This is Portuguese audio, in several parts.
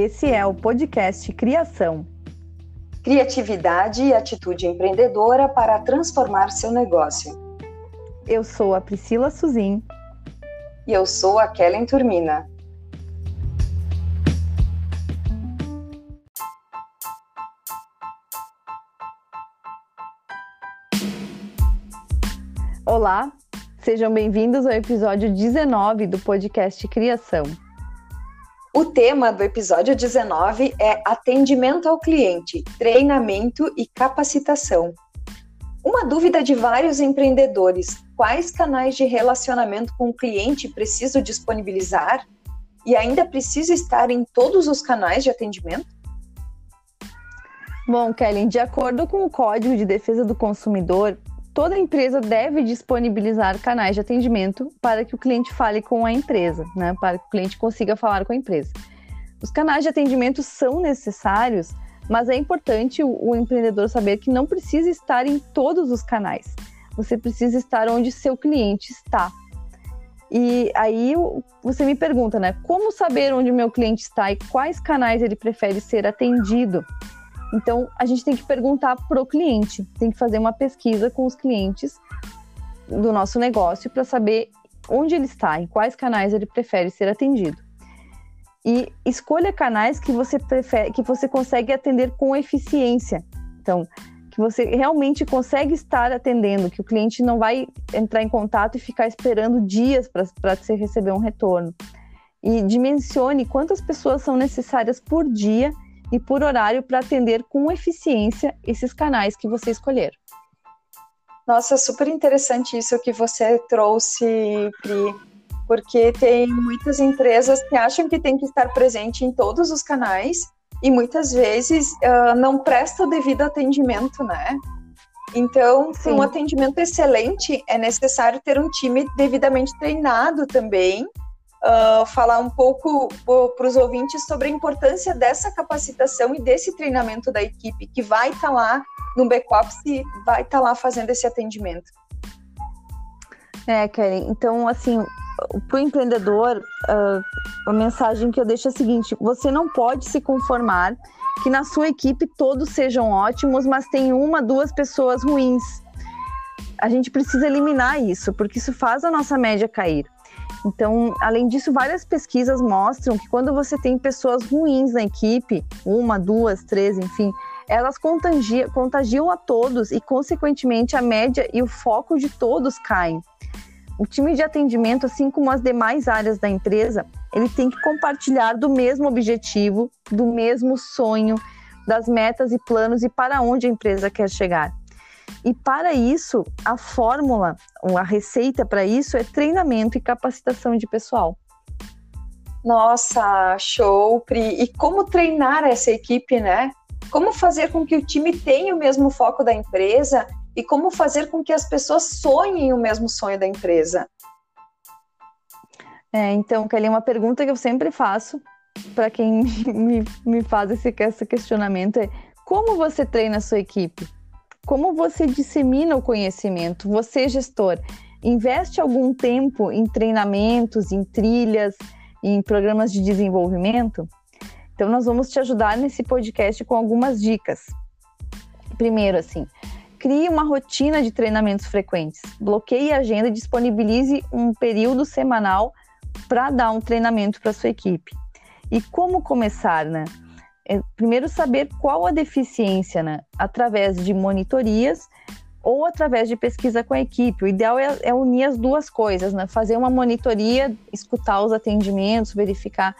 Esse é o podcast Criação. Criatividade e atitude empreendedora para transformar seu negócio. Eu sou a Priscila Suzin. E eu sou a Kellen Turmina. Olá, sejam bem-vindos ao episódio 19 do podcast Criação. O tema do episódio 19 é atendimento ao cliente, treinamento e capacitação. Uma dúvida de vários empreendedores: quais canais de relacionamento com o cliente preciso disponibilizar? E ainda preciso estar em todos os canais de atendimento? Bom, Kellen, de acordo com o Código de Defesa do Consumidor, toda empresa deve disponibilizar canais de atendimento para que o cliente fale com a empresa, né? Para que o cliente consiga falar com a empresa. Os canais de atendimento são necessários, mas é importante o, empreendedor saber que não precisa estar em todos os canais. Você precisa estar onde seu cliente está. E aí você me pergunta, né? Como saber onde meu cliente está e quais canais ele prefere ser atendido? Então, a gente tem que perguntar para o cliente, tem que fazer uma pesquisa com os clientes do nosso negócio para saber onde ele está, em quais canais ele prefere ser atendido. E escolha canais que você prefere, que você consegue atender com eficiência. Então, que você realmente consegue estar atendendo, que o cliente não vai entrar em contato e ficar esperando dias para você receber um retorno. E dimensione quantas pessoas são necessárias por dia e por horário para atender com eficiência esses canais que você escolher. Nossa, super interessante isso que você trouxe, Pri, porque tem muitas empresas que acham que tem que estar presente em todos os canais e muitas vezes uh, não presta o devido atendimento, né? Então, para um atendimento excelente, é necessário ter um time devidamente treinado também uh, falar um pouco para os ouvintes sobre a importância dessa capacitação e desse treinamento da equipe que vai estar tá lá no back-office e vai estar tá lá fazendo esse atendimento. É, Karen, então, assim, para o empreendedor, uh, a mensagem que eu deixo é a seguinte: você não pode se conformar que na sua equipe todos sejam ótimos, mas tem uma, duas pessoas ruins. A gente precisa eliminar isso, porque isso faz a nossa média cair. Então, além disso, várias pesquisas mostram que quando você tem pessoas ruins na equipe, uma, duas, três, enfim, elas contagiam, contagiam a todos e, consequentemente, a média e o foco de todos caem. O time de atendimento, assim como as demais áreas da empresa, ele tem que compartilhar do mesmo objetivo, do mesmo sonho, das metas e planos e para onde a empresa quer chegar. E para isso, a fórmula, a receita para isso é treinamento e capacitação de pessoal. Nossa, show, Pri. E como treinar essa equipe, né? Como fazer com que o time tenha o mesmo foco da empresa e como fazer com que as pessoas sonhem o mesmo sonho da empresa? É, então, Kelly, uma pergunta que eu sempre faço para quem me, me faz esse, esse questionamento é como você treina a sua equipe? Como você dissemina o conhecimento? Você, gestor, investe algum tempo em treinamentos, em trilhas, em programas de desenvolvimento? Então, nós vamos te ajudar nesse podcast com algumas dicas. Primeiro, assim, crie uma rotina de treinamentos frequentes. Bloqueie a agenda e disponibilize um período semanal para dar um treinamento para sua equipe. E como começar, né? É, primeiro saber qual a deficiência, né? Através de monitorias ou através de pesquisa com a equipe. O ideal é, é, unir as duas coisas, né? Fazer uma monitoria, escutar os atendimentos, verificar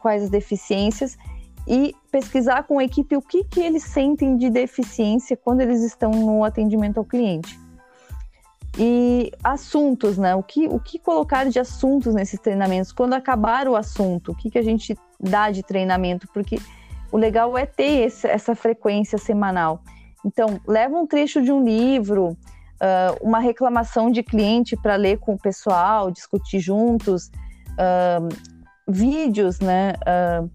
quais as deficiências e pesquisar com a equipe o que, que eles sentem de deficiência quando eles estão no atendimento ao cliente. E assuntos, né? O que, o que colocar de assuntos nesses treinamentos? Quando acabar o assunto, o que, que a gente dá de treinamento? Porque o legal é ter esse, essa frequência semanal. Então, leva um trecho de um livro, uh, uma reclamação de cliente para ler com o pessoal, discutir juntos, uh, vídeos, né? Uh,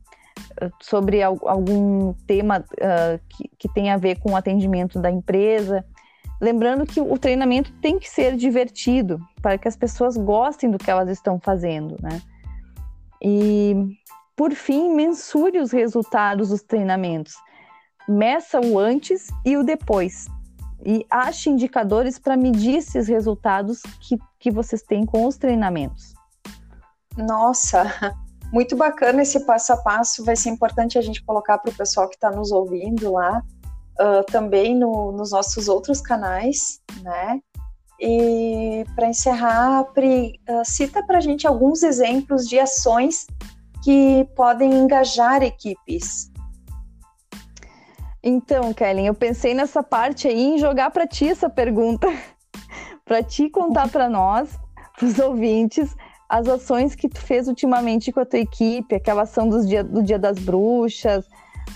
sobre algum tema que, que tem a ver com o atendimento da empresa. Lembrando que o treinamento tem que ser divertido para que as pessoas gostem do que elas estão fazendo, né? E por fim, mensure os resultados dos treinamentos. Meça o antes e o depois. E ache indicadores para medir esses resultados que, que vocês têm com os treinamentos. Nossa, muito bacana esse passo a passo. Vai ser importante a gente colocar para o pessoal que está nos ouvindo lá, uh, também no, nos nossos outros canais, né? E para encerrar, Pri, uh, cita para a gente alguns exemplos de ações que podem engajar equipes. Então, Kellen, eu pensei nessa parte aí em jogar para ti essa pergunta, para ti contar para nós, para os ouvintes, as ações que tu fez ultimamente com a tua equipe, aquela ação dia, do Dia das Bruxas,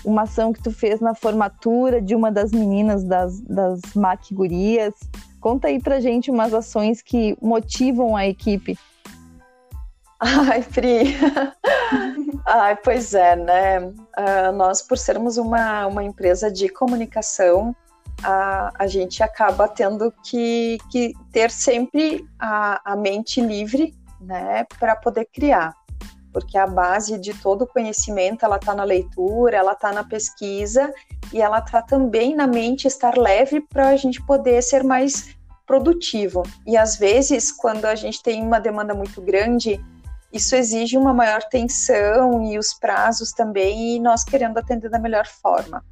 uma ação que tu fez na formatura de uma das meninas das, das MAC Gurias. Conta aí pra gente umas ações que motivam a equipe. Ai, Pri. Ai, pois é, né? Uh, nós, por sermos uma, uma empresa de comunicação, a, a gente acaba tendo que, que ter sempre a, a mente livre, né, para poder criar. Porque a base de todo o conhecimento, ela está na leitura, ela está na pesquisa e ela está também na mente estar leve para a gente poder ser mais produtivo. E às vezes, quando a gente tem uma demanda muito grande, isso exige uma maior tensão e os prazos também, e nós querendo atender da melhor forma.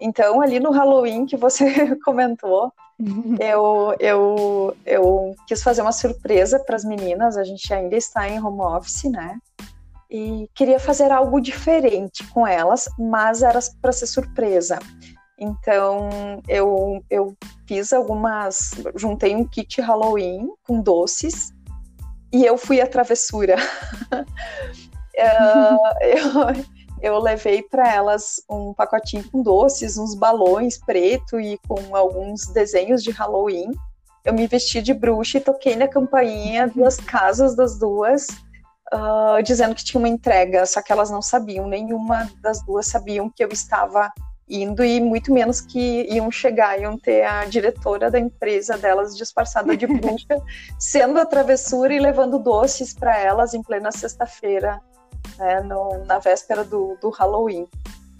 Então, ali no Halloween que você comentou, eu, eu, eu quis fazer uma surpresa para as meninas, a gente ainda está em home office, né? E queria fazer algo diferente com elas, mas era para ser surpresa. Então, eu, eu fiz algumas. Juntei um kit Halloween com doces e eu fui a travessura. uh, eu, eu levei para elas um pacotinho com doces, uns balões preto e com alguns desenhos de Halloween. Eu me vesti de bruxa e toquei na campainha das casas das duas, uh, dizendo que tinha uma entrega, só que elas não sabiam, nenhuma das duas sabiam que eu estava indo e muito menos que iam chegar, iam ter a diretora da empresa delas disfarçada de bruxa, sendo a travessura e levando doces para elas em plena sexta-feira, né, na véspera do, do Halloween.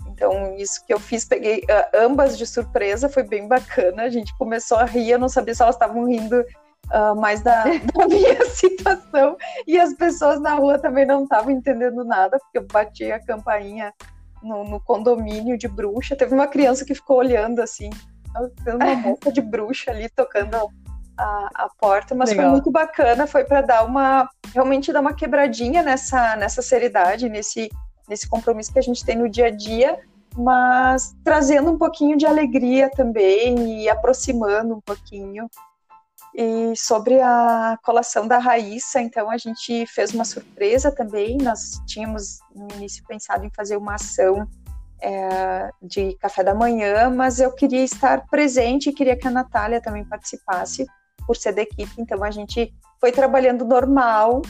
Então, isso que eu fiz, peguei uh, ambas de surpresa, foi bem bacana. A gente começou a rir, eu não sabia se elas estavam rindo uh, mais da, da, minha situação. E as pessoas na rua também não estavam entendendo nada, porque eu bati a campainha no, no, condomínio de bruxa. Teve uma criança que ficou olhando assim, tendo uma moça de bruxa ali tocando a, a porta, mas Legal. foi muito bacana, foi para dar uma realmente dar uma quebradinha nessa nessa seriedade, nesse nesse compromisso que a gente tem no dia a dia, mas trazendo um pouquinho de alegria também e aproximando um pouquinho e sobre a colação da Raíssa, então a gente fez uma surpresa também. Nós tínhamos no início pensado em fazer uma ação é, de café da manhã, mas eu queria estar presente e queria que a Natália também participasse por ser da equipe. Então a gente foi trabalhando normal,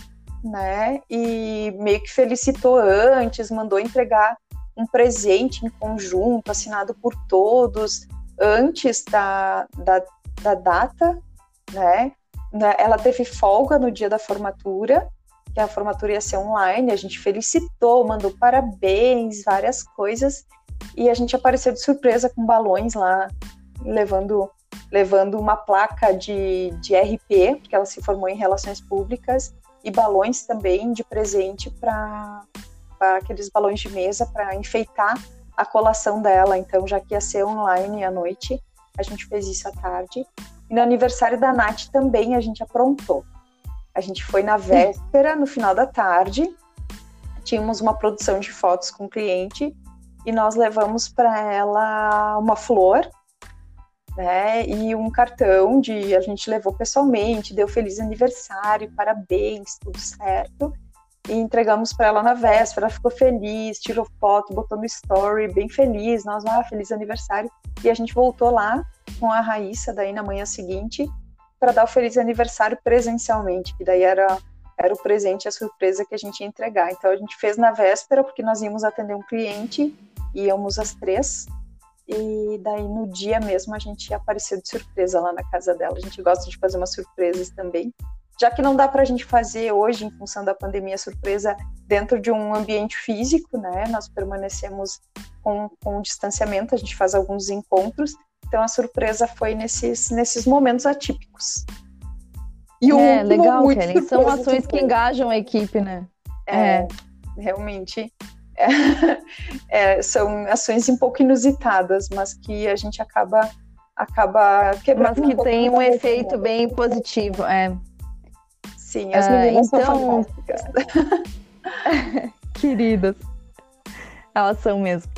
né? E meio que felicitou antes, mandou entregar um presente em conjunto, assinado por todos, antes da, da, da data né? Ela teve folga no dia da formatura, que a formatura ia ser online, a gente felicitou, mandou parabéns, várias coisas, e a gente apareceu de surpresa com balões lá, levando levando uma placa de, de RP, porque ela se formou em Relações Públicas, e balões também de presente para aqueles balões de mesa para enfeitar a colação dela. Então, já que ia ser online à noite, a gente fez isso à tarde. E no aniversário da Nath também a gente aprontou. A gente foi na véspera, no final da tarde, tínhamos uma produção de fotos com o cliente e nós levamos para ela uma flor, né, e um cartão de a gente levou pessoalmente, deu feliz aniversário, parabéns, tudo certo. E entregamos para ela na véspera, ela ficou feliz, tirou foto, botou no story, bem feliz, nós, ah, feliz aniversário. E a gente voltou lá com a Raíssa daí na manhã seguinte para dar o feliz aniversário presencialmente, que daí era era o presente, a surpresa que a gente ia entregar. Então a gente fez na véspera porque nós íamos atender um cliente, íamos às três e daí no dia mesmo a gente apareceu de surpresa lá na casa dela. A gente gosta de fazer umas surpresas também. já que não dá para a gente fazer hoje, em função da pandemia, surpresa dentro de um ambiente físico, né? Nós permanecemos com, com distanciamento, a gente faz alguns encontros, então a surpresa foi nesses, nesses momentos atípicos. E o é, legal, Kelly. São ações que engajam a equipe, né? É, é. realmente. É, é, são ações um pouco inusitadas, mas que a gente acaba acaba quebrando. Mas que um tem um efeito bem positivo, é. Sim, as meninas uh, então... são Queridas. Elas são mesmo.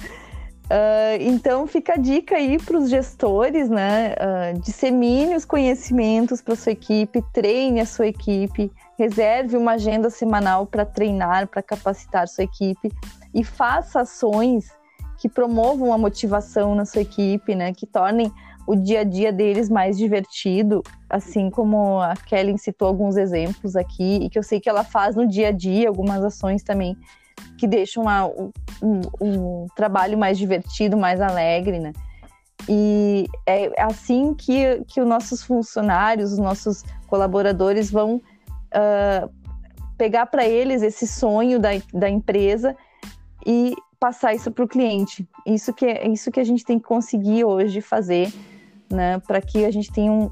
Uh, então fica a dica aí para os gestores, né? Uh, dissemine os conhecimentos para sua equipe, treine a sua equipe, reserve uma agenda semanal para treinar, para capacitar sua equipe e faça ações que promovam a motivação na sua equipe, né? Que tornem o dia a dia deles mais divertido, assim como a Kelly citou alguns exemplos aqui, e que eu sei que ela faz no dia a dia algumas ações também que deixam a, o, o, trabalho mais divertido, mais alegre, né? E é assim que, que os nossos funcionários, os nossos colaboradores vão uh, pegar para eles esse sonho da, da empresa e passar isso para o cliente. Isso que, é, isso que a gente tem que conseguir hoje fazer né, para que a gente tenha um,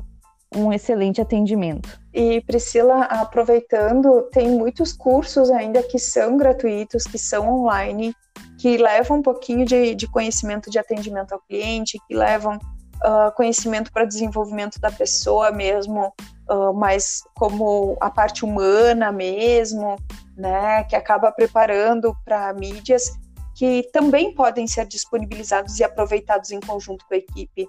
um excelente atendimento. E Priscila, aproveitando, tem muitos cursos ainda que são gratuitos, que são online, que levam um pouquinho de, de conhecimento de atendimento ao cliente, que levam uh, conhecimento para desenvolvimento da pessoa mesmo, uh, mais como a parte humana mesmo, né, que acaba preparando para mídias que também podem ser disponibilizados e aproveitados em conjunto com a equipe.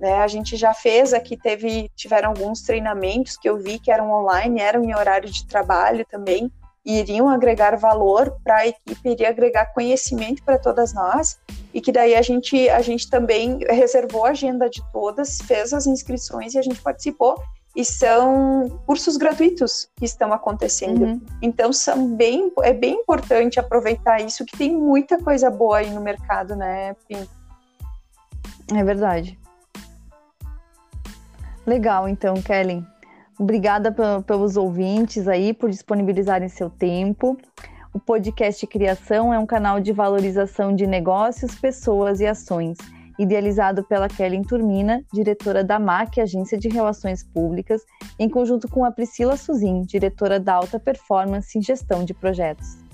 Né? A gente já fez aqui, teve, tiveram alguns treinamentos que eu vi que eram online, eram em horário de trabalho também, e iriam agregar valor para a equipe, iria agregar conhecimento para todas nós, e que daí a gente, a gente também reservou a agenda de todas, fez as inscrições e a gente participou, e são cursos gratuitos que estão acontecendo. Uhum. Então são bem, é bem importante aproveitar isso, que tem muita coisa boa aí no mercado, né, Pim? É verdade. Legal, então, Kelly. Obrigada pelos ouvintes aí por disponibilizarem seu tempo. O podcast Criação é um canal de valorização de negócios, pessoas e ações, idealizado pela Kelly Turmina, diretora da MAC, Agência de Relações Públicas, em conjunto com a Priscila Suzin, diretora da Alta Performance em Gestão de Projetos.